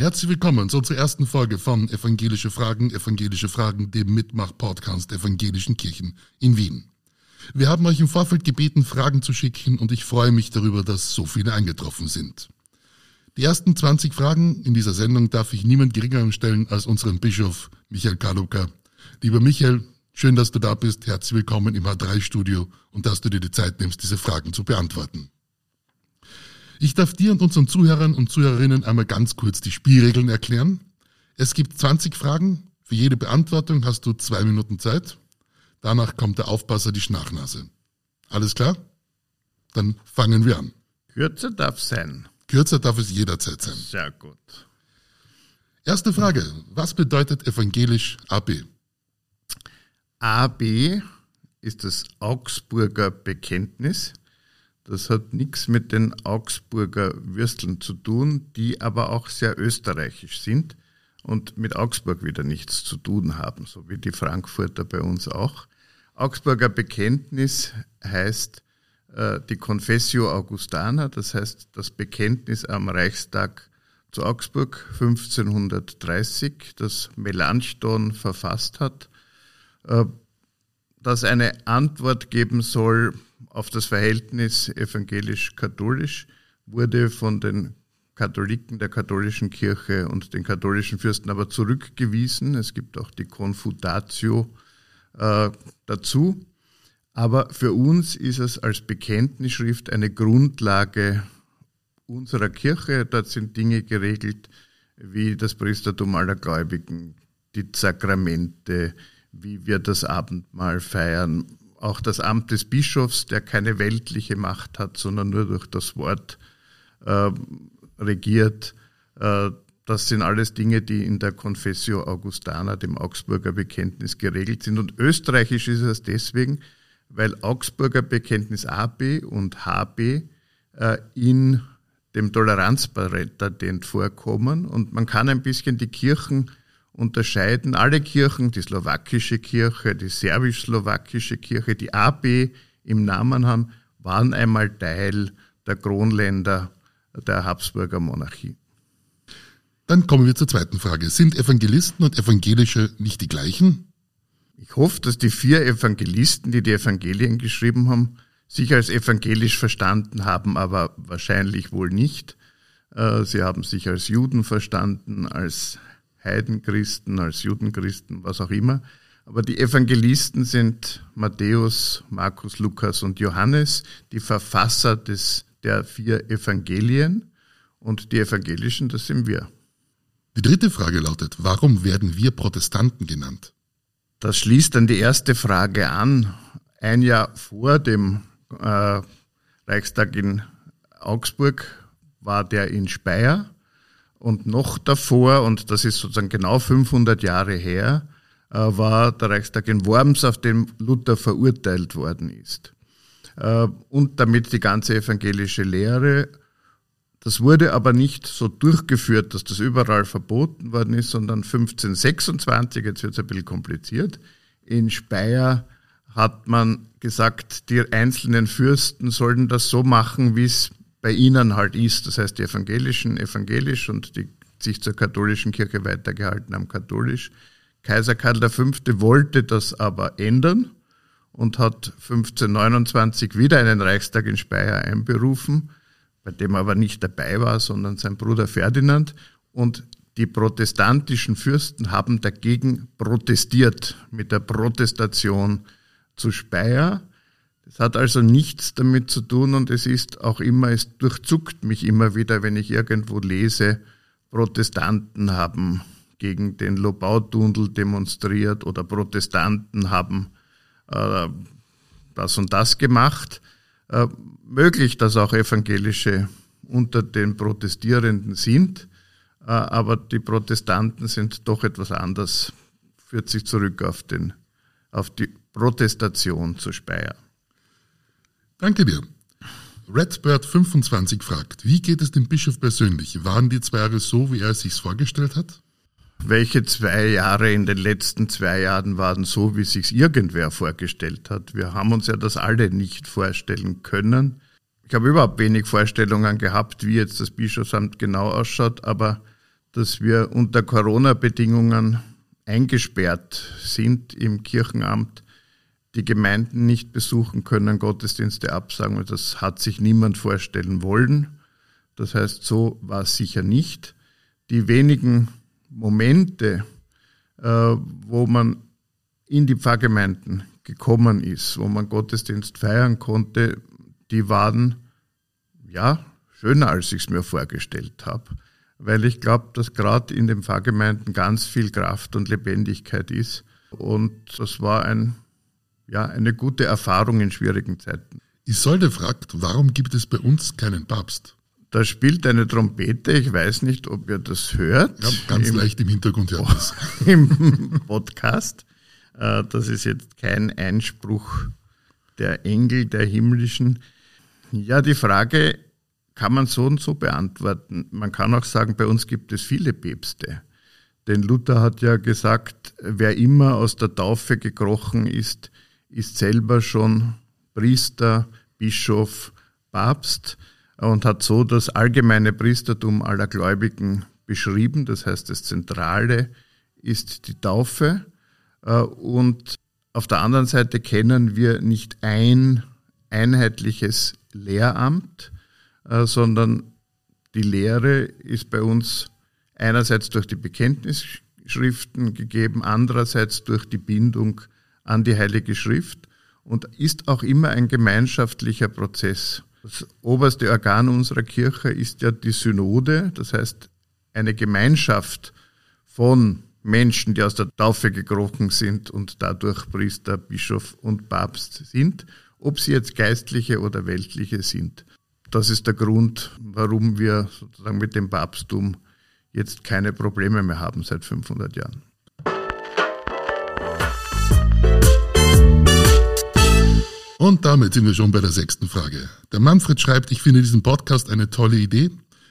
Herzlich willkommen zu unserer ersten Folge von Evangelische Fragen, Evangelische Fragen, dem Mitmach-Podcast der Evangelischen Kirchen in Wien. Wir haben euch im Vorfeld gebeten, Fragen zu schicken und ich freue mich darüber, dass so viele eingetroffen sind. Die ersten 20 Fragen in dieser Sendung darf ich niemand geringer stellen als unseren Bischof Michael Kaluka. Lieber Michael, schön, dass du da bist. Herzlich willkommen im H3-Studio und dass du dir die Zeit nimmst, diese Fragen zu beantworten. Ich darf dir und unseren Zuhörern und Zuhörerinnen einmal ganz kurz die Spielregeln erklären. Es gibt 20 Fragen. Für jede Beantwortung hast du zwei Minuten Zeit. Danach kommt der Aufpasser die Schnachnase. Alles klar? Dann fangen wir an. Kürzer darf sein. Kürzer darf es jederzeit sein. Sehr gut. Erste Frage. Was bedeutet evangelisch AB? AB ist das Augsburger Bekenntnis. Das hat nichts mit den Augsburger Würsteln zu tun, die aber auch sehr österreichisch sind und mit Augsburg wieder nichts zu tun haben, so wie die Frankfurter bei uns auch. Augsburger Bekenntnis heißt äh, die Confessio Augustana, das heißt das Bekenntnis am Reichstag zu Augsburg 1530, das Melanchthon verfasst hat, äh, das eine Antwort geben soll auf das Verhältnis evangelisch-katholisch wurde von den Katholiken der katholischen Kirche und den katholischen Fürsten aber zurückgewiesen. Es gibt auch die Confutatio äh, dazu. Aber für uns ist es als Bekenntnisschrift eine Grundlage unserer Kirche. Dort sind Dinge geregelt wie das Priestertum aller Gläubigen, die Sakramente, wie wir das Abendmahl feiern, auch das Amt des Bischofs, der keine weltliche Macht hat, sondern nur durch das Wort äh, regiert. Äh, das sind alles Dinge, die in der Confessio Augustana, dem Augsburger Bekenntnis, geregelt sind. Und österreichisch ist es deswegen, weil Augsburger Bekenntnis AB und HB äh, in dem Toleranzpatent vorkommen. Und man kann ein bisschen die Kirchen unterscheiden alle Kirchen, die slowakische Kirche, die serbisch-slowakische Kirche, die AB im Namen haben, waren einmal Teil der Kronländer der Habsburger Monarchie. Dann kommen wir zur zweiten Frage. Sind Evangelisten und Evangelische nicht die gleichen? Ich hoffe, dass die vier Evangelisten, die die Evangelien geschrieben haben, sich als evangelisch verstanden haben, aber wahrscheinlich wohl nicht. Äh, sie haben sich als Juden verstanden, als Heidenchristen, als Judenchristen, was auch immer. Aber die Evangelisten sind Matthäus, Markus, Lukas und Johannes, die Verfasser des, der vier Evangelien. Und die Evangelischen, das sind wir. Die dritte Frage lautet, warum werden wir Protestanten genannt? Das schließt dann die erste Frage an. Ein Jahr vor dem äh, Reichstag in Augsburg war der in Speyer und noch davor, und das ist sozusagen genau 500 Jahre her, äh, war der Reichstag in Worms, auf dem Luther verurteilt worden ist. Äh, und damit die ganze evangelische Lehre. Das wurde aber nicht so durchgeführt, dass das überall verboten worden ist, sondern 1526, jetzt wird es ein bisschen kompliziert, in Speyer hat man gesagt, die einzelnen Fürsten sollen das so machen, wie es bei ihnen halt ist. Das heißt, die Evangelischen evangelisch und die sich zur katholischen Kirche weitergehalten haben katholisch. Kaiser Karl V. wollte das aber ändern und hat 1529 wieder einen Reichstag in Speyer einberufen, bei dem er aber nicht dabei war, sondern sein Bruder Ferdinand. Und die protestantischen Fürsten haben dagegen protestiert mit der Protestation zu Speyer. Es hat also nichts damit zu tun und es ist auch immer, es durchzuckt mich immer wieder, wenn ich irgendwo lese, Protestanten haben gegen den Lobautunnel demonstriert oder Protestanten haben äh, das und das gemacht. Äh, möglich, dass auch Evangelische unter den Protestierenden sind, äh, aber die Protestanten sind doch etwas anders, führt sich zurück auf, den, auf die Protestation zu Speyer. Danke dir. Redbird25 fragt, wie geht es dem Bischof persönlich? Waren die zwei Jahre so, wie er es sich vorgestellt hat? Welche zwei Jahre in den letzten zwei Jahren waren so, wie sich irgendwer vorgestellt hat? Wir haben uns ja das alle nicht vorstellen können. Ich habe überhaupt wenig Vorstellungen gehabt, wie jetzt das Bischofsamt genau ausschaut, aber dass wir unter Corona-Bedingungen eingesperrt sind im Kirchenamt, die Gemeinden nicht besuchen können, Gottesdienste absagen. Das hat sich niemand vorstellen wollen. Das heißt, so war es sicher nicht. Die wenigen Momente, äh, wo man in die Pfarrgemeinden gekommen ist, wo man Gottesdienst feiern konnte, die waren ja schöner, als ich es mir vorgestellt habe. Weil ich glaube, dass gerade in den Pfarrgemeinden ganz viel Kraft und Lebendigkeit ist. Und das war ein, ja, eine gute Erfahrung in schwierigen Zeiten. Isolde fragt, warum gibt es bei uns keinen Papst? Da spielt eine Trompete, ich weiß nicht, ob ihr das hört. Ja, ganz Im, leicht im Hintergrund hört das. Im Podcast. Äh, das ist jetzt kein Einspruch der Engel, der himmlischen. Ja, die Frage kann man so und so beantworten. Man kann auch sagen, bei uns gibt es viele Päpste. Denn Luther hat ja gesagt, wer immer aus der Taufe gekrochen ist, ist selber schon Priester, Bischof, Papst und hat so das allgemeine Priestertum aller Gläubigen beschrieben. Das heißt, das Zentrale ist die Taufe. Äh, und auf der anderen Seite kennen wir nicht ein einheitliches Lehramt, äh, sondern die Lehre ist bei uns einerseits durch die Bekenntnisschriften gegeben, andererseits durch die Bindung an die Heilige Schrift und ist auch immer ein gemeinschaftlicher Prozess. Das oberste Organ unserer Kirche ist ja die Synode, das heißt eine Gemeinschaft von Menschen, die aus der Taufe gekrochen sind und dadurch Priester, Bischof und Papst sind, ob sie jetzt geistliche oder weltliche sind. Das ist der Grund, warum wir sozusagen mit dem Papsttum jetzt keine Probleme mehr haben seit 500 Jahren. Und damit sind wir schon bei der sechsten Frage. Der Manfred schreibt, ich finde diesen Podcast eine tolle Idee.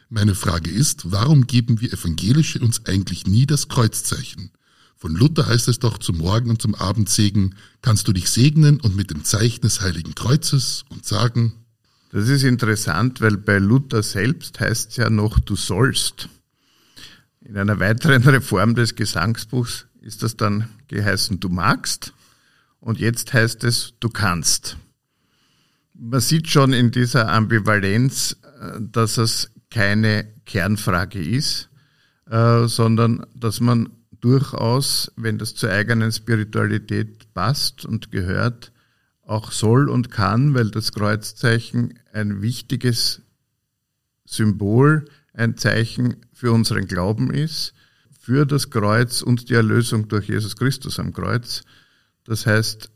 Meine Frage ist, warum geben wir Evangelische uns eigentlich nie das Kreuzzeichen? Von Luther heißt es doch zum Morgen und zum Abendsegen kannst du dich segnen und mit dem Zeichen des Heiligen Kreuzes und sagen. Das ist interessant, weil bei Luther selbst heißt es ja noch, du sollst. In einer weiteren Reform des Gesangsbuchs ist das dann geheißen, du magst. Und jetzt heißt es, du kannst. Man sieht schon in dieser Ambivalenz, äh, dass es keine Kernfrage ist, äh, sondern dass man durchaus, wenn das zur eigenen Spiritualität passt und gehört, auch soll und kann, weil das Kreuzzeichen ein wichtiges Symbol, ein Zeichen für unseren Glauben ist, für das Kreuz und die Erlösung durch Jesus Christus am Kreuz. Das heißt,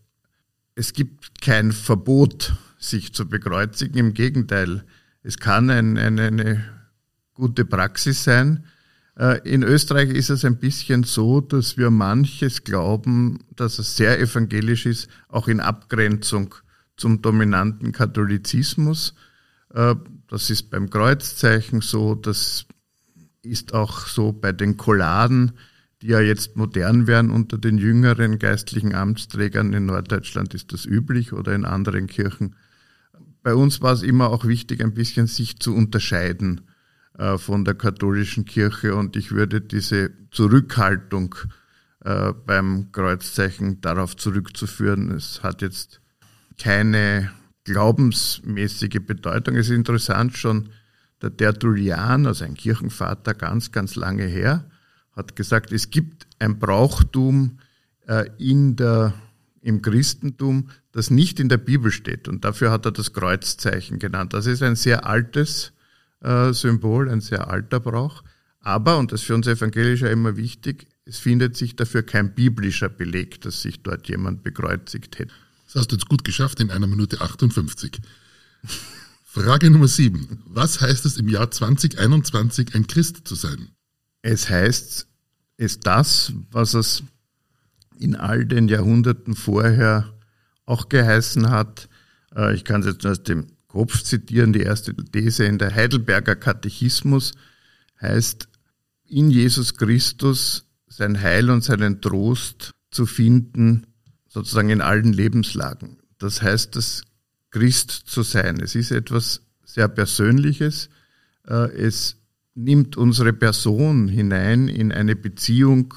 es gibt kein Verbot, sich zu bekreuzigen. Im Gegenteil, es kann ein, eine, eine gute Praxis sein. Äh, in Österreich ist es ein bisschen so, dass wir manches glauben, dass es sehr evangelisch ist, auch in Abgrenzung zum dominanten Katholizismus. Äh, das ist beim Kreuzzeichen so, das ist auch so bei den Kolladen, die ja jetzt modern werden unter den jüngeren geistlichen Amtsträgern. In Norddeutschland ist das üblich oder in anderen Kirchen bei uns war es immer auch wichtig, ein bisschen sich zu unterscheiden äh, von der katholischen Kirche und ich würde diese Zurückhaltung äh, beim Kreuzzeichen darauf zurückzuführen. Es hat jetzt keine glaubensmäßige Bedeutung. Es ist interessant schon, der Tertullian, also ein Kirchenvater ganz, ganz lange her, hat gesagt, es gibt ein Brauchtum äh, in der im Christentum, das nicht in der Bibel steht. Und dafür hat er das Kreuzzeichen genannt. Das ist ein sehr altes äh, Symbol, ein sehr alter Brauch. Aber, und das ist für uns Evangelischer immer wichtig, es findet sich dafür kein biblischer Beleg, dass sich dort jemand bekreuzigt hätte. Das hast du jetzt gut geschafft in einer Minute 58. Frage Nummer sieben. Was heißt es im Jahr 2021 ein Christ zu sein? Es heißt, es das, was es in all den Jahrhunderten vorher auch geheißen hat. Äh, ich kann es jetzt nur aus dem Kopf zitieren. Die erste These in der Heidelberger Katechismus heißt, in Jesus Christus sein Heil und seinen Trost zu finden, sozusagen in allen Lebenslagen. Das heißt, das Christ zu sein. Es ist etwas sehr Persönliches. Äh, es nimmt unsere Person hinein in eine Beziehung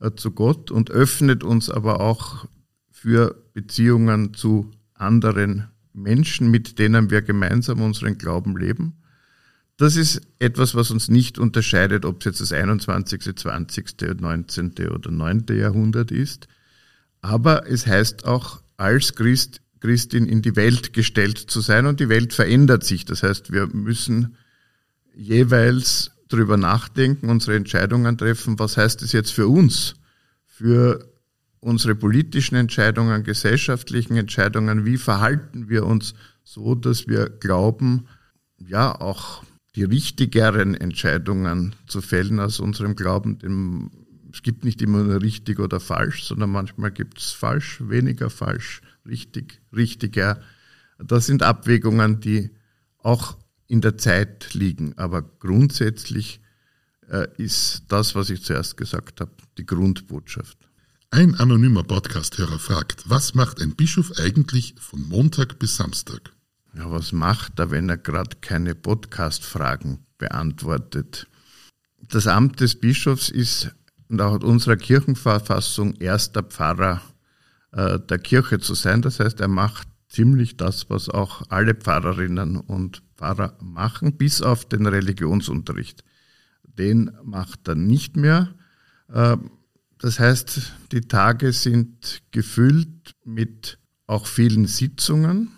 äh, zu Gott und öffnet uns aber auch für Beziehungen zu anderen Menschen, mit denen wir gemeinsam unseren Glauben leben. Das ist etwas, was uns nicht unterscheidet, ob es jetzt das 21., 20., 19. oder 9. Jahrhundert ist. Aber es heißt auch, als Christ, Christin in die Welt gestellt zu sein und die Welt verändert sich. Das heißt, wir müssen jeweils darüber nachdenken, unsere Entscheidungen treffen, was heißt es jetzt für uns, für unsere politischen Entscheidungen, gesellschaftlichen Entscheidungen, wie verhalten wir uns so, dass wir glauben, ja, auch die richtigeren Entscheidungen zu fällen aus unserem Glauben. Dem, es gibt nicht immer nur richtig oder falsch, sondern manchmal gibt es falsch, weniger falsch, richtig, richtiger. Das sind Abwägungen, die auch in der Zeit liegen. Aber grundsätzlich äh, ist das, was ich zuerst gesagt habe, die Grundbotschaft. Ein anonymer Podcasthörer fragt, was macht ein Bischof eigentlich von Montag bis Samstag? Ja, was macht er, wenn er gerade keine Podcast-Fragen beantwortet? Das Amt des Bischofs ist nach unserer Kirchenverfassung erster Pfarrer äh, der Kirche zu sein. Das heißt, er macht ziemlich das, was auch alle Pfarrerinnen und Pfarrer machen, bis auf den Religionsunterricht. Den macht er nicht mehr. Äh, das heißt, die Tage sind gefüllt mit auch vielen Sitzungen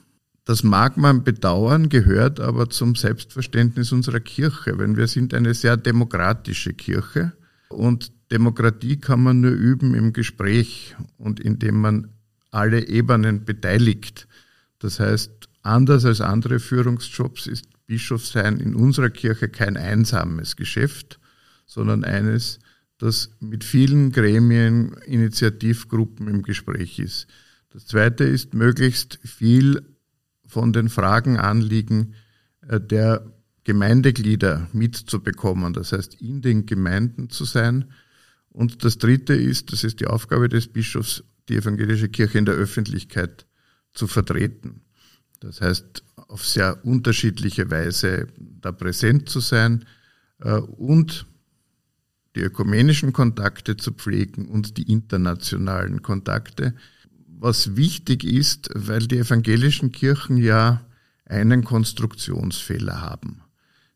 das mag man bedauern, gehört aber zum Selbstverständnis unserer Kirche, wenn wir sind eine sehr demokratische Kirche und Demokratie kann man nur üben im Gespräch und indem man alle Ebenen beteiligt. Das heißt, anders als andere Führungsjobs ist Bischofsein in unserer Kirche kein einsames Geschäft, sondern eines, das mit vielen Gremien, Initiativgruppen im Gespräch ist. Das Zweite ist, möglichst viel von den Fragen, Anliegen äh, der Gemeindeglieder mitzubekommen, das heißt in den Gemeinden zu sein. Und das Dritte ist, das ist die Aufgabe des Bischofs, die evangelische Kirche in der Öffentlichkeit zu vertreten. Das heißt, auf sehr unterschiedliche Weise da präsent zu sein äh, und die ökumenischen Kontakte zu pflegen und die internationalen Kontakte was wichtig ist, weil die evangelischen Kirchen ja einen Konstruktionsfehler haben.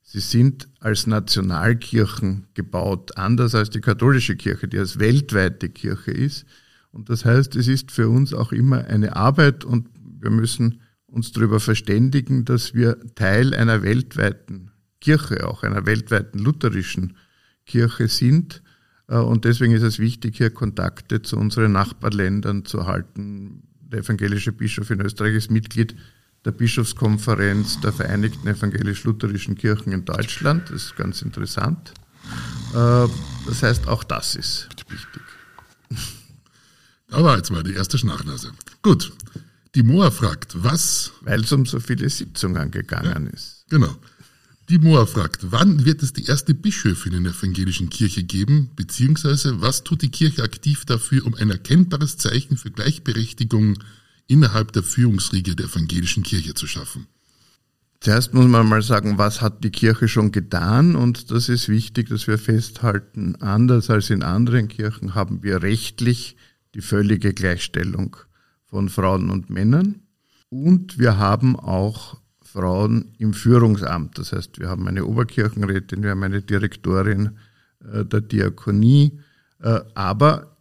Sie sind als Nationalkirchen gebaut, anders als die katholische Kirche, die als weltweite Kirche ist. Und das heißt, es ist für uns auch immer eine Arbeit und wir müssen uns darüber verständigen, dass wir Teil einer weltweiten Kirche, auch einer weltweiten lutherischen Kirche sind äh, und deswegen ist es wichtig, hier Kontakte zu unseren Nachbarländern zu halten. Der evangelische Bischof in Österreich ist Mitglied der Bischofskonferenz der Vereinigten Evangelisch-Lutherischen Kirchen in Deutschland. Das ist ganz interessant. Äh, das heißt, auch das ist wichtig. Da war jetzt mal die erste Schnachnase. Gut. Die Moa fragt, was. Weil es um so viele Sitzungen gegangen ja, ist. Genau. Die Moa fragt, wann wird es die erste Bischöfin in der evangelischen Kirche geben, beziehungsweise was tut die Kirche aktiv dafür, um ein erkennbares Zeichen für Gleichberechtigung innerhalb der Führungsriege der evangelischen Kirche zu schaffen? Zuerst muss man mal sagen, was hat die Kirche schon getan? Und das ist wichtig, dass wir festhalten, anders als in anderen Kirchen haben wir rechtlich die völlige Gleichstellung von Frauen und Männern. Und wir haben auch Frauen im Führungsamt. Das heißt, wir haben eine Oberkirchenrätin, wir haben eine Direktorin äh, der Diakonie, äh, aber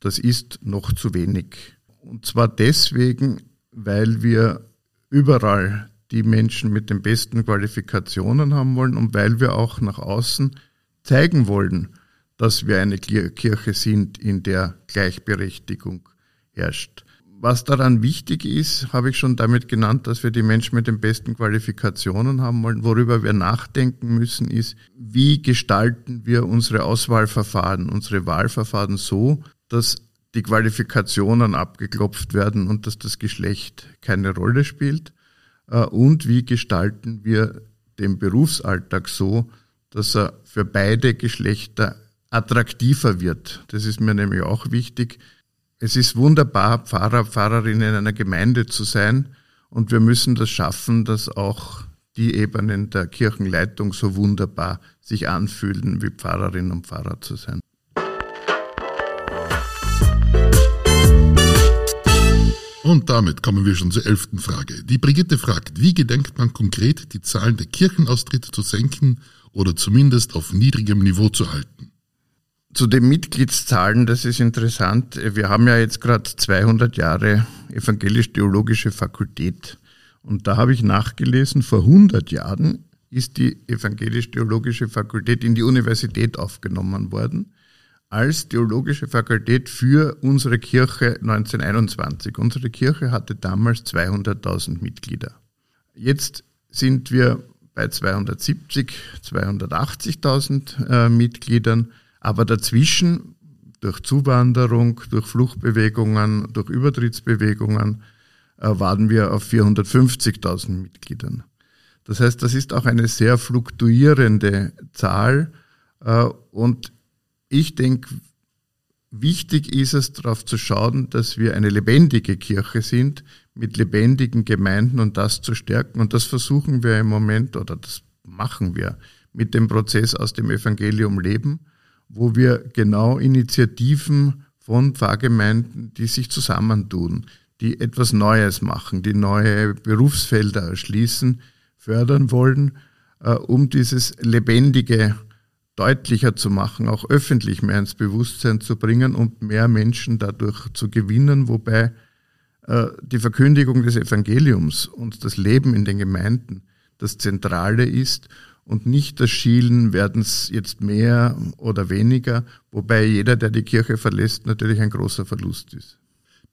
das ist noch zu wenig. Und zwar deswegen, weil wir überall die Menschen mit den besten Qualifikationen haben wollen und weil wir auch nach außen zeigen wollen, dass wir eine Kirche sind, in der Gleichberechtigung herrscht. Was daran wichtig ist, habe ich schon damit genannt, dass wir die Menschen mit den besten Qualifikationen haben wollen. Worüber wir nachdenken müssen, ist, wie gestalten wir unsere Auswahlverfahren, unsere Wahlverfahren so, dass die Qualifikationen abgeklopft werden und dass das Geschlecht keine Rolle spielt. Äh, und wie gestalten wir den Berufsalltag so, dass er für beide Geschlechter attraktiver wird. Das ist mir nämlich auch wichtig. Es ist wunderbar, Pfarrer, Pfarrerin in einer Gemeinde zu sein und wir müssen das schaffen, dass auch die Ebenen der Kirchenleitung so wunderbar sich anfühlen, wie Pfarrerin und Pfarrer zu sein. Und damit kommen wir schon zur elften Frage. Die Brigitte fragt, wie gedenkt man konkret, die Zahlen der Kirchenaustritte zu senken oder zumindest auf niedrigem Niveau zu halten? Zu den Mitgliedszahlen, das ist interessant. Wir haben ja jetzt gerade 200 Jahre evangelisch-theologische Fakultät. Und da habe ich nachgelesen, vor 100 Jahren ist die evangelisch-theologische Fakultät in die Universität aufgenommen worden als theologische Fakultät für unsere Kirche 1921. Unsere Kirche hatte damals 200.000 Mitglieder. Jetzt sind wir bei 270, 280.000 äh, Mitgliedern, aber dazwischen durch Zuwanderung, durch Fluchtbewegungen, durch Übertrittsbewegungen äh, waren wir auf 450.000 Mitgliedern. Das heißt, das ist auch eine sehr fluktuierende Zahl äh, und ich denke, wichtig ist es, darauf zu schauen, dass wir eine lebendige Kirche sind, mit lebendigen Gemeinden und das zu stärken. Und das versuchen wir im Moment oder das machen wir mit dem Prozess aus dem Evangelium Leben, wo wir genau Initiativen von Pfarrgemeinden, die sich zusammentun, die etwas Neues machen, die neue Berufsfelder erschließen, fördern wollen, äh, um dieses lebendige deutlicher zu machen, auch öffentlich mehr ins Bewusstsein zu bringen und mehr Menschen dadurch zu gewinnen, wobei äh, die Verkündigung des Evangeliums und das Leben in den Gemeinden das Zentrale ist und nicht das Schielen, werden es jetzt mehr oder weniger, wobei jeder, der die Kirche verlässt, natürlich ein großer Verlust ist.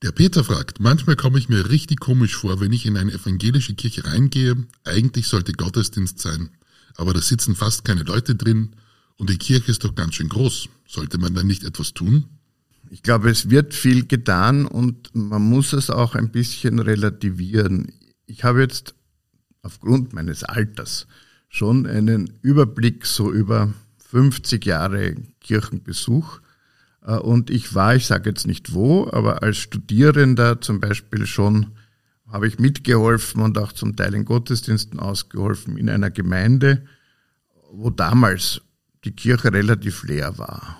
Der Peter fragt, manchmal komme ich mir richtig komisch vor, wenn ich in eine evangelische Kirche reingehe. Eigentlich sollte Gottesdienst sein, aber da sitzen fast keine Leute drin und die Kirche ist doch ganz schön groß. Sollte man da nicht etwas tun? Ich glaube, es wird viel getan und man muss es auch ein bisschen relativieren. Ich habe jetzt aufgrund meines Alters schon einen Überblick so über 50 Jahre Kirchenbesuch. Äh, und ich war, ich sage jetzt nicht wo, aber als Studierender zum Beispiel schon habe ich mitgeholfen und auch zum Teil in Gottesdiensten ausgeholfen in einer Gemeinde, wo damals die Kirche relativ leer war.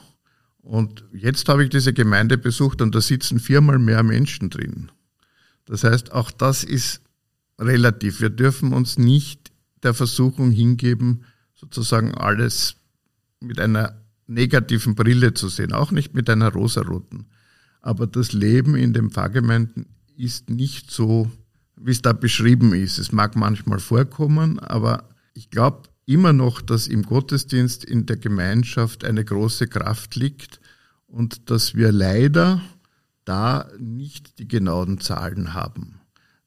Und jetzt habe ich diese Gemeinde besucht und da sitzen viermal mehr Menschen drin. Das heißt, auch das ist relativ. Wir dürfen uns nicht der Versuchung hingeben, sozusagen alles mit einer negativen Brille zu sehen, auch nicht mit einer rosaroten. Aber das Leben in den Pfarrgemeinden ist nicht so, wie es da beschrieben ist. Es mag manchmal vorkommen, aber ich glaube, immer noch, dass im Gottesdienst in der Gemeinschaft eine große Kraft liegt und dass wir leider da nicht die genauen Zahlen haben.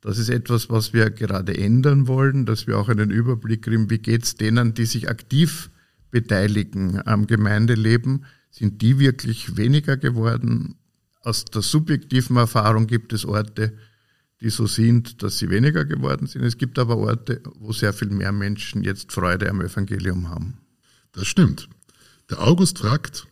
Das ist etwas, was wir gerade ändern wollen, dass wir auch einen Überblick kriegen, wie geht es denen, die sich aktiv beteiligen am Gemeindeleben. Sind die wirklich weniger geworden? Aus der subjektiven Erfahrung gibt es Orte, die so sind, dass sie weniger geworden sind. Es gibt aber Orte, wo sehr viel mehr Menschen jetzt Freude am Evangelium haben. Das stimmt. Der August fragt,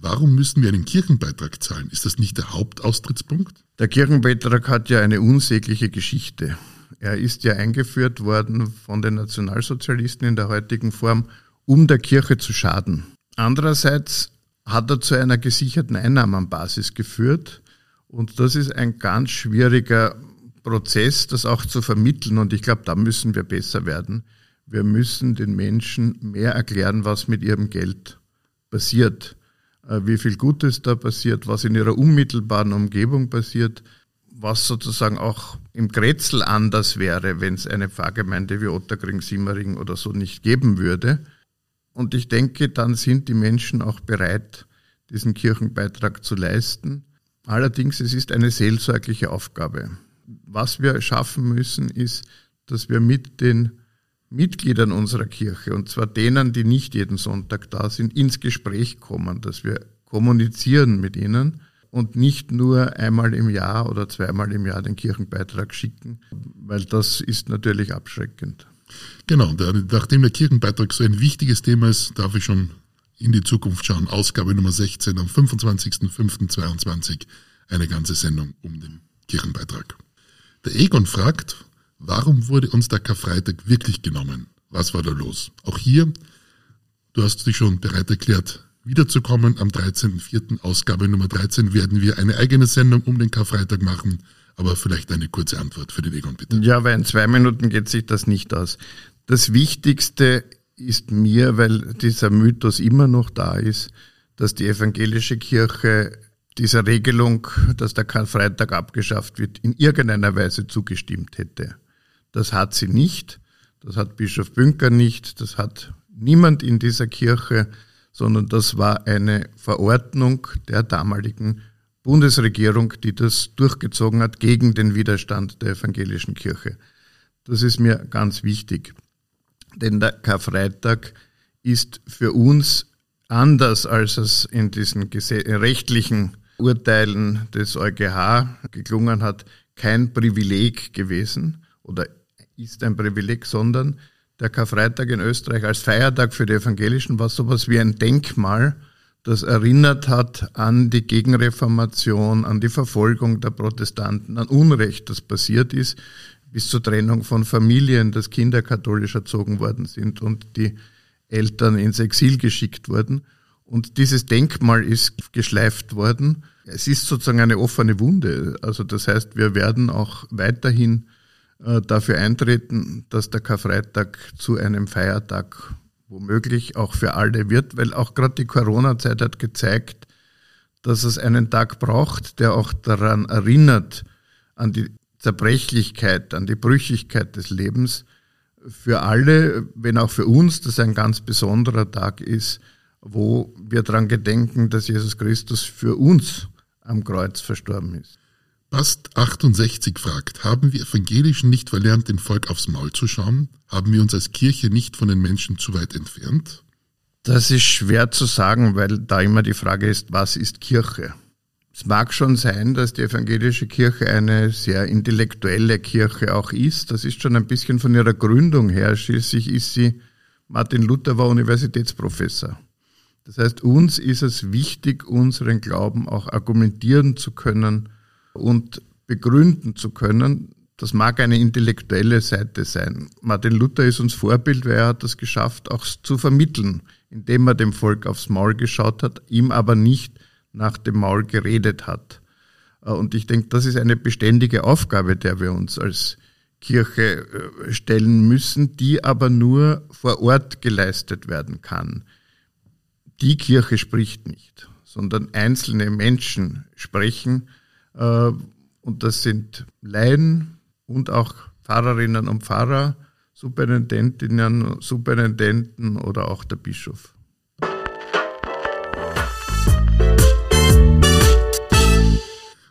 warum müssen wir einen Kirchenbeitrag zahlen? Ist das nicht der Hauptaustrittspunkt? Der Kirchenbeitrag hat ja eine unsägliche Geschichte. Er ist ja eingeführt worden von den Nationalsozialisten in der heutigen Form, um der Kirche zu schaden. Andererseits hat er zu einer gesicherten Einnahmenbasis geführt. Und das ist ein ganz schwieriger Prozess, das auch zu vermitteln. Und ich glaube, da müssen wir besser werden. Wir müssen den Menschen mehr erklären, was mit ihrem Geld passiert, wie viel Gutes da passiert, was in ihrer unmittelbaren Umgebung passiert, was sozusagen auch im Grätzl anders wäre, wenn es eine Pfarrgemeinde wie Otterkring, Simmering oder so nicht geben würde. Und ich denke, dann sind die Menschen auch bereit, diesen Kirchenbeitrag zu leisten. Allerdings, es ist eine seelsorgliche Aufgabe was wir schaffen müssen, ist, dass wir mit den Mitgliedern unserer Kirche, und zwar denen, die nicht jeden Sonntag da sind, ins Gespräch kommen, dass wir kommunizieren mit ihnen und nicht nur einmal im Jahr oder zweimal im Jahr den Kirchenbeitrag schicken, weil das ist natürlich abschreckend. Genau, nachdem der Kirchenbeitrag so ein wichtiges Thema ist, darf ich schon in die Zukunft schauen. Ausgabe Nummer 16 am 25.05.22 eine ganze Sendung um den Kirchenbeitrag. Der Egon fragt, Warum wurde uns der Karfreitag wirklich genommen? Was war da los? Auch hier, du hast dich schon bereit erklärt, wiederzukommen. Am 13.04. Ausgabe Nummer 13 werden wir eine eigene Sendung um den Karfreitag machen. Aber vielleicht eine kurze Antwort für den Egon, bitte. Ja, weil in zwei Minuten geht sich das nicht aus. Das Wichtigste ist mir, weil dieser Mythos immer noch da ist, dass die evangelische Kirche dieser Regelung, dass der Karfreitag abgeschafft wird, in irgendeiner Weise zugestimmt hätte. Das hat sie nicht, das hat Bischof Bünker nicht, das hat niemand in dieser Kirche, sondern das war eine Verordnung der damaligen Bundesregierung, die das durchgezogen hat gegen den Widerstand der evangelischen Kirche. Das ist mir ganz wichtig. Denn der Karfreitag ist für uns anders, als es in diesen rechtlichen Urteilen des EuGH geklungen hat, kein Privileg gewesen oder ist ein Privileg, sondern der Karfreitag in Österreich als Feiertag für die Evangelischen war sowas wie ein Denkmal, das erinnert hat an die Gegenreformation, an die Verfolgung der Protestanten, an Unrecht, das passiert ist, bis zur Trennung von Familien, dass Kinder katholisch erzogen worden sind und die Eltern ins Exil geschickt wurden. Und dieses Denkmal ist geschleift worden. Es ist sozusagen eine offene Wunde. Also das heißt, wir werden auch weiterhin dafür eintreten, dass der Karfreitag zu einem Feiertag womöglich auch für alle wird, weil auch gerade die Corona-Zeit hat gezeigt, dass es einen Tag braucht, der auch daran erinnert, an die Zerbrechlichkeit, an die Brüchigkeit des Lebens für alle, wenn auch für uns das ein ganz besonderer Tag ist, wo wir daran gedenken, dass Jesus Christus für uns am Kreuz verstorben ist. Bast 68 fragt, haben wir Evangelischen nicht verlernt, dem Volk aufs Maul zu schauen? Haben wir uns als Kirche nicht von den Menschen zu weit entfernt? Das ist schwer zu sagen, weil da immer die Frage ist, was ist Kirche? Es mag schon sein, dass die evangelische Kirche eine sehr intellektuelle Kirche auch ist. Das ist schon ein bisschen von ihrer Gründung her. Schließlich ist sie, Martin Luther war Universitätsprofessor. Das heißt, uns ist es wichtig, unseren Glauben auch argumentieren zu können, und begründen zu können. Das mag eine intellektuelle Seite sein. Martin Luther ist uns Vorbild, weil er hat das geschafft, auch zu vermitteln, indem er dem Volk aufs Maul geschaut hat, ihm aber nicht nach dem Maul geredet hat. Äh, und ich denke, das ist eine beständige Aufgabe, der wir uns als Kirche äh, stellen müssen, die aber nur vor Ort geleistet werden kann. Die Kirche spricht nicht, sondern einzelne Menschen sprechen und das sind Laien und auch Pfarrerinnen und Pfarrer, Superintendentinnen, Superintendenten oder auch der Bischof.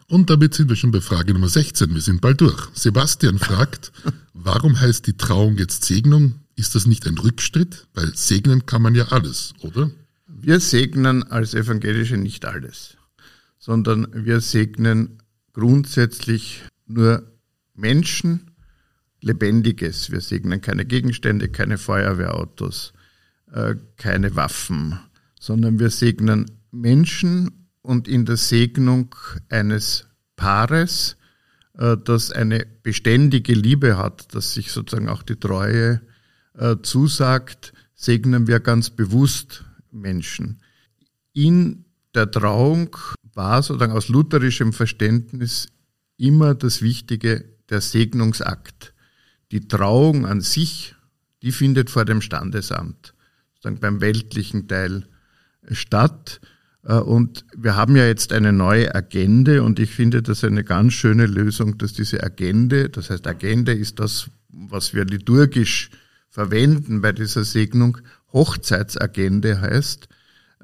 Und damit sind wir schon bei Frage Nummer 16. Wir sind bald durch. Sebastian fragt, warum heißt die Trauung jetzt Segnung? Ist das nicht ein Rückschritt? Weil segnen kann man ja alles, oder? Wir segnen als Evangelische nicht alles sondern wir segnen grundsätzlich nur Menschen, Lebendiges. Wir segnen keine Gegenstände, keine Feuerwehrautos, äh, keine Waffen, sondern wir segnen Menschen und in der Segnung eines Paares, äh, das eine beständige Liebe hat, das sich sozusagen auch die Treue äh, zusagt, segnen wir ganz bewusst Menschen. In der Trauung war sozusagen aus lutherischem Verständnis immer das Wichtige der Segnungsakt. Die Trauung an sich, die findet vor dem Standesamt, sozusagen beim weltlichen Teil statt. Äh, und wir haben ja jetzt eine neue Agende und ich finde das eine ganz schöne Lösung, dass diese Agende, das heißt Agende ist das, was wir liturgisch verwenden bei dieser Segnung, Hochzeitsagende heißt,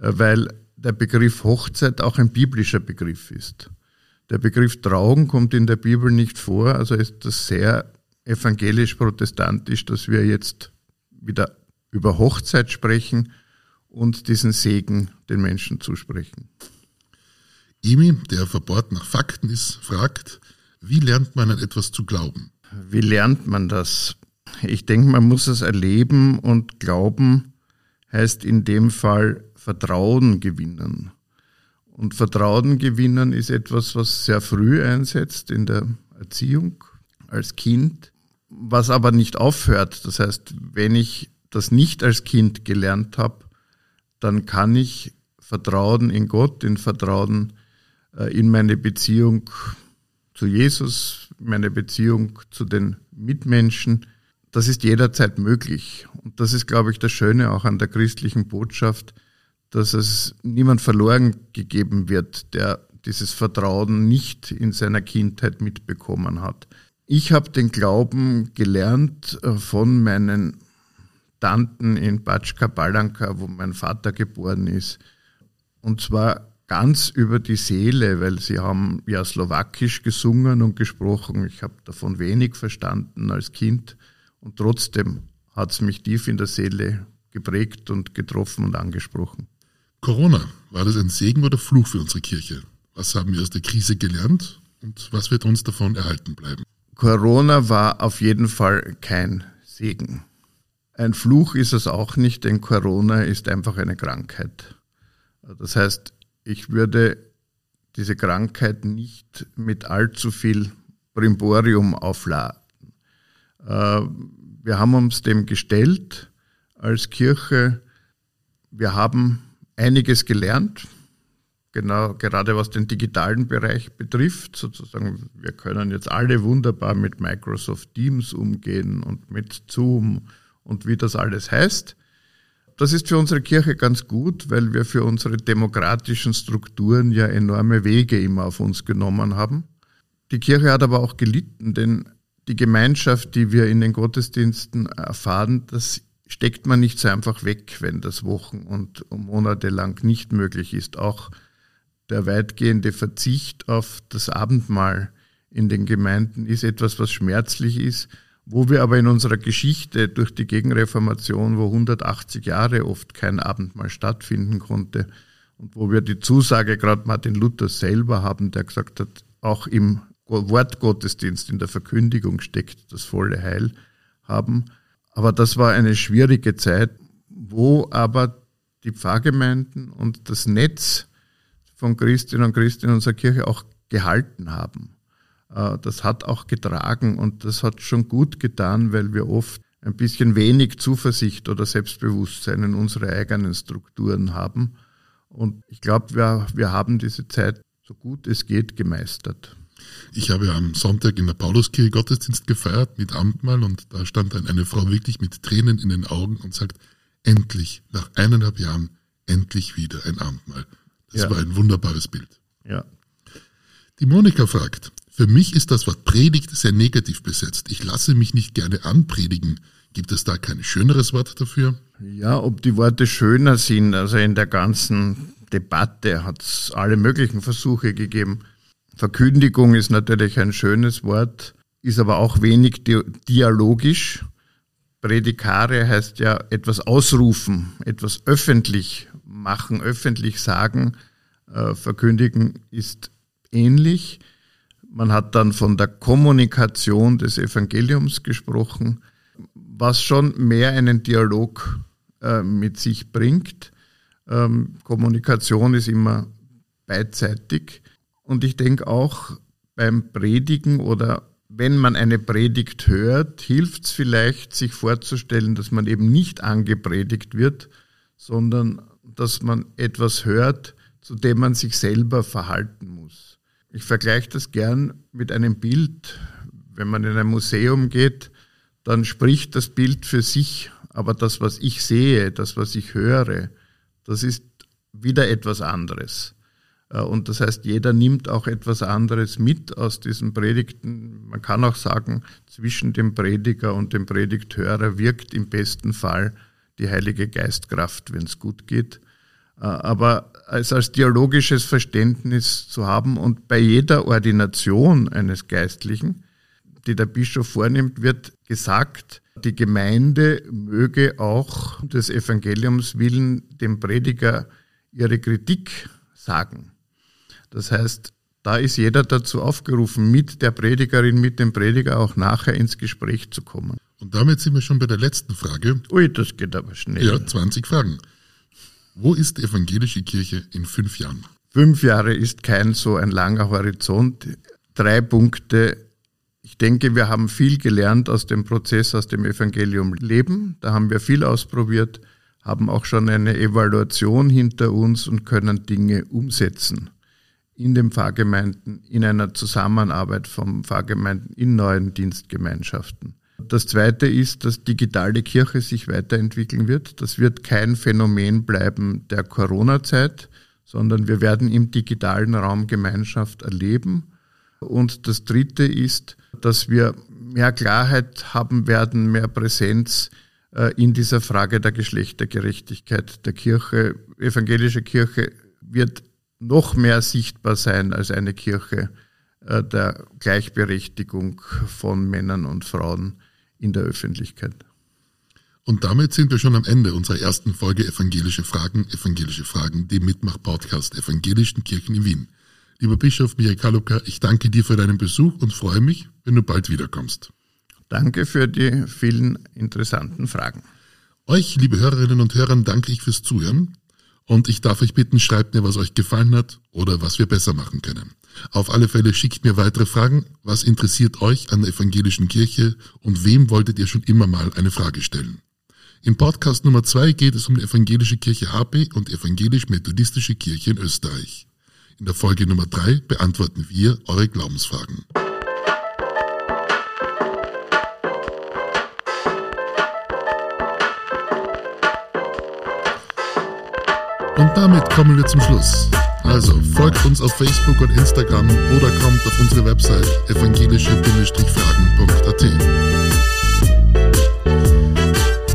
äh, weil der Begriff Hochzeit auch ein biblischer Begriff ist. Der Begriff Trauung kommt in der Bibel nicht vor, also ist das sehr evangelisch-protestantisch, dass wir jetzt wieder über Hochzeit sprechen und diesen Segen den Menschen zusprechen. Emi, der verbohrt nach Fakten ist, fragt, wie lernt man an etwas zu glauben? Wie lernt man das? Ich denke, man muss es erleben und glauben heißt in dem Fall Vertrauen gewinnen. Und Vertrauen gewinnen ist etwas, was sehr früh einsetzt in der Erziehung als Kind. was aber nicht aufhört. Das heißt, wenn ich das nicht als Kind gelernt habe, dann kann ich Vertrauen in Gott, in Vertrauen äh, in meine Beziehung zu Jesus, meine Beziehung zu den Mitmenschen, das ist jederzeit möglich. Und das ist, glaube ich, das Schöne auch an der christlichen Botschaft, dass es niemand verloren gegeben wird, der dieses Vertrauen nicht in seiner Kindheit mitbekommen hat. Ich habe den Glauben gelernt äh, von meinen Tanten in Batschka Balanka, wo mein Vater geboren ist. Und zwar ganz über die Seele, weil sie haben ja slowakisch gesungen und gesprochen. Ich habe davon wenig verstanden als Kind und trotzdem hat es mich tief in der Seele geprägt und getroffen und angesprochen. Corona, war das ein Segen oder Fluch für unsere Kirche? Was haben wir aus der Krise gelernt und was wird uns davon erhalten bleiben? Corona war auf jeden Fall kein Segen. Ein Fluch ist es auch nicht, denn Corona ist einfach eine Krankheit. Das heißt, ich würde diese Krankheit nicht mit allzu viel Brimborium aufladen. Äh, wir haben uns dem gestellt als Kirche. Wir haben einiges gelernt, genau, gerade was den digitalen Bereich betrifft. Sozusagen, wir können jetzt alle wunderbar mit Microsoft Teams umgehen und mit Zoom und wie das alles heißt. Das ist für unsere Kirche ganz gut, weil wir für unsere demokratischen Strukturen ja enorme Wege immer auf uns genommen haben. Die Kirche hat aber auch gelitten, denn die Gemeinschaft, die wir in den Gottesdiensten erfahren, das steckt man nicht so einfach weg, wenn das Wochen und Monate lang nicht möglich ist. Auch der weitgehende Verzicht auf das Abendmahl in den Gemeinden ist etwas, was schmerzlich ist, wo wir aber in unserer Geschichte durch die Gegenreformation, wo 180 Jahre oft kein Abendmahl stattfinden konnte und wo wir die Zusage gerade Martin Luther selber haben, der gesagt hat, auch im Wortgottesdienst, in der Verkündigung steckt das volle Heil haben. Aber das war eine schwierige Zeit, wo aber die Pfarrgemeinden und das Netz von Christinnen und Christen in unserer Kirche auch gehalten haben. Äh, das hat auch getragen und das hat schon gut getan, weil wir oft ein bisschen wenig Zuversicht oder Selbstbewusstsein in unsere eigenen Strukturen haben. Und ich glaube, wir, wir haben diese Zeit so gut es geht gemeistert. Ich habe am Sonntag in der Pauluskirche Gottesdienst gefeiert mit Amtmahl und da stand dann eine Frau wirklich mit Tränen in den Augen und sagt, endlich, nach eineinhalb Jahren, endlich wieder ein Amtmahl. Das ja. war ein wunderbares Bild. Ja. Die Monika fragt, für mich ist das Wort Predigt sehr negativ besetzt. Ich lasse mich nicht gerne anpredigen. Gibt es da kein schöneres Wort dafür? Ja, ob die Worte schöner sind. Also in der ganzen Debatte hat es alle möglichen Versuche gegeben. Verkündigung ist natürlich ein schönes Wort, ist aber auch wenig dialogisch. Predikare heißt ja etwas ausrufen, etwas öffentlich machen, öffentlich sagen. Äh, verkündigen ist ähnlich. Man hat dann von der Kommunikation des Evangeliums gesprochen, was schon mehr einen Dialog äh, mit sich bringt. Ähm, Kommunikation ist immer beidseitig. Und ich denke auch beim Predigen oder wenn man eine Predigt hört, hilft es vielleicht, sich vorzustellen, dass man eben nicht angepredigt wird, sondern dass man etwas hört, zu dem man sich selber verhalten muss. Ich vergleiche das gern mit einem Bild. Wenn man in ein Museum geht, dann spricht das Bild für sich, aber das, was ich sehe, das, was ich höre, das ist wieder etwas anderes. Äh, und das heißt, jeder nimmt auch etwas anderes mit aus diesen Predigten. Man kann auch sagen, zwischen dem Prediger und dem Predigthörer wirkt im besten Fall die Heilige Geistkraft, wenn es gut geht. Äh, aber es als dialogisches Verständnis zu haben und bei jeder Ordination eines Geistlichen, die der Bischof vornimmt, wird gesagt, die Gemeinde möge auch des Evangeliums willen dem Prediger ihre Kritik sagen. Das heißt, da ist jeder dazu aufgerufen, mit der Predigerin, mit dem Prediger auch nachher ins Gespräch zu kommen. Und damit sind wir schon bei der letzten Frage. Ui, das geht aber schnell. Ja, 20 Fragen. Wo ist die evangelische Kirche in fünf Jahren? Fünf Jahre ist kein so ein langer Horizont. Drei Punkte. Ich denke, wir haben viel gelernt aus dem Prozess, aus dem Evangelium Leben. Da haben wir viel ausprobiert, haben auch schon eine Evaluation hinter uns und können Dinge umsetzen in den Pfarrgemeinden, in einer Zusammenarbeit von Pfarrgemeinden in neuen Dienstgemeinschaften. Das Zweite ist, dass digitale Kirche sich weiterentwickeln wird. Das wird kein Phänomen bleiben der Corona-Zeit, sondern wir werden im digitalen Raum Gemeinschaft erleben. Und das Dritte ist, dass wir mehr Klarheit haben werden, mehr Präsenz äh, in dieser Frage der Geschlechtergerechtigkeit der Kirche. Evangelische Kirche wird noch mehr sichtbar sein als eine Kirche äh, der Gleichberechtigung von Männern und Frauen in der Öffentlichkeit. Und damit sind wir schon am Ende unserer ersten Folge Evangelische Fragen, Evangelische Fragen, dem Mitmach-Podcast Evangelischen Kirchen in Wien. Lieber Bischof Michael Kaluka, ich danke dir für deinen Besuch und freue mich, wenn du bald wiederkommst. Danke für die vielen interessanten Fragen. Euch, liebe Hörerinnen und Hörer, danke ich fürs Zuhören. Und ich darf euch bitten, schreibt mir, was euch gefallen hat oder was wir besser machen können. Auf alle Fälle schickt mir weitere Fragen. Was interessiert euch an der evangelischen Kirche und wem wolltet ihr schon immer mal eine Frage stellen? Im Podcast Nummer zwei geht es um die evangelische Kirche HP und evangelisch-methodistische Kirche in Österreich. In der Folge Nummer drei beantworten wir eure Glaubensfragen. Und damit kommen wir zum Schluss. Also folgt uns auf Facebook und Instagram oder kommt auf unsere Website evangelische-fragen.at.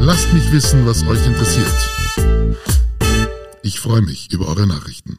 Lasst mich wissen, was euch interessiert. Ich freue mich über eure Nachrichten.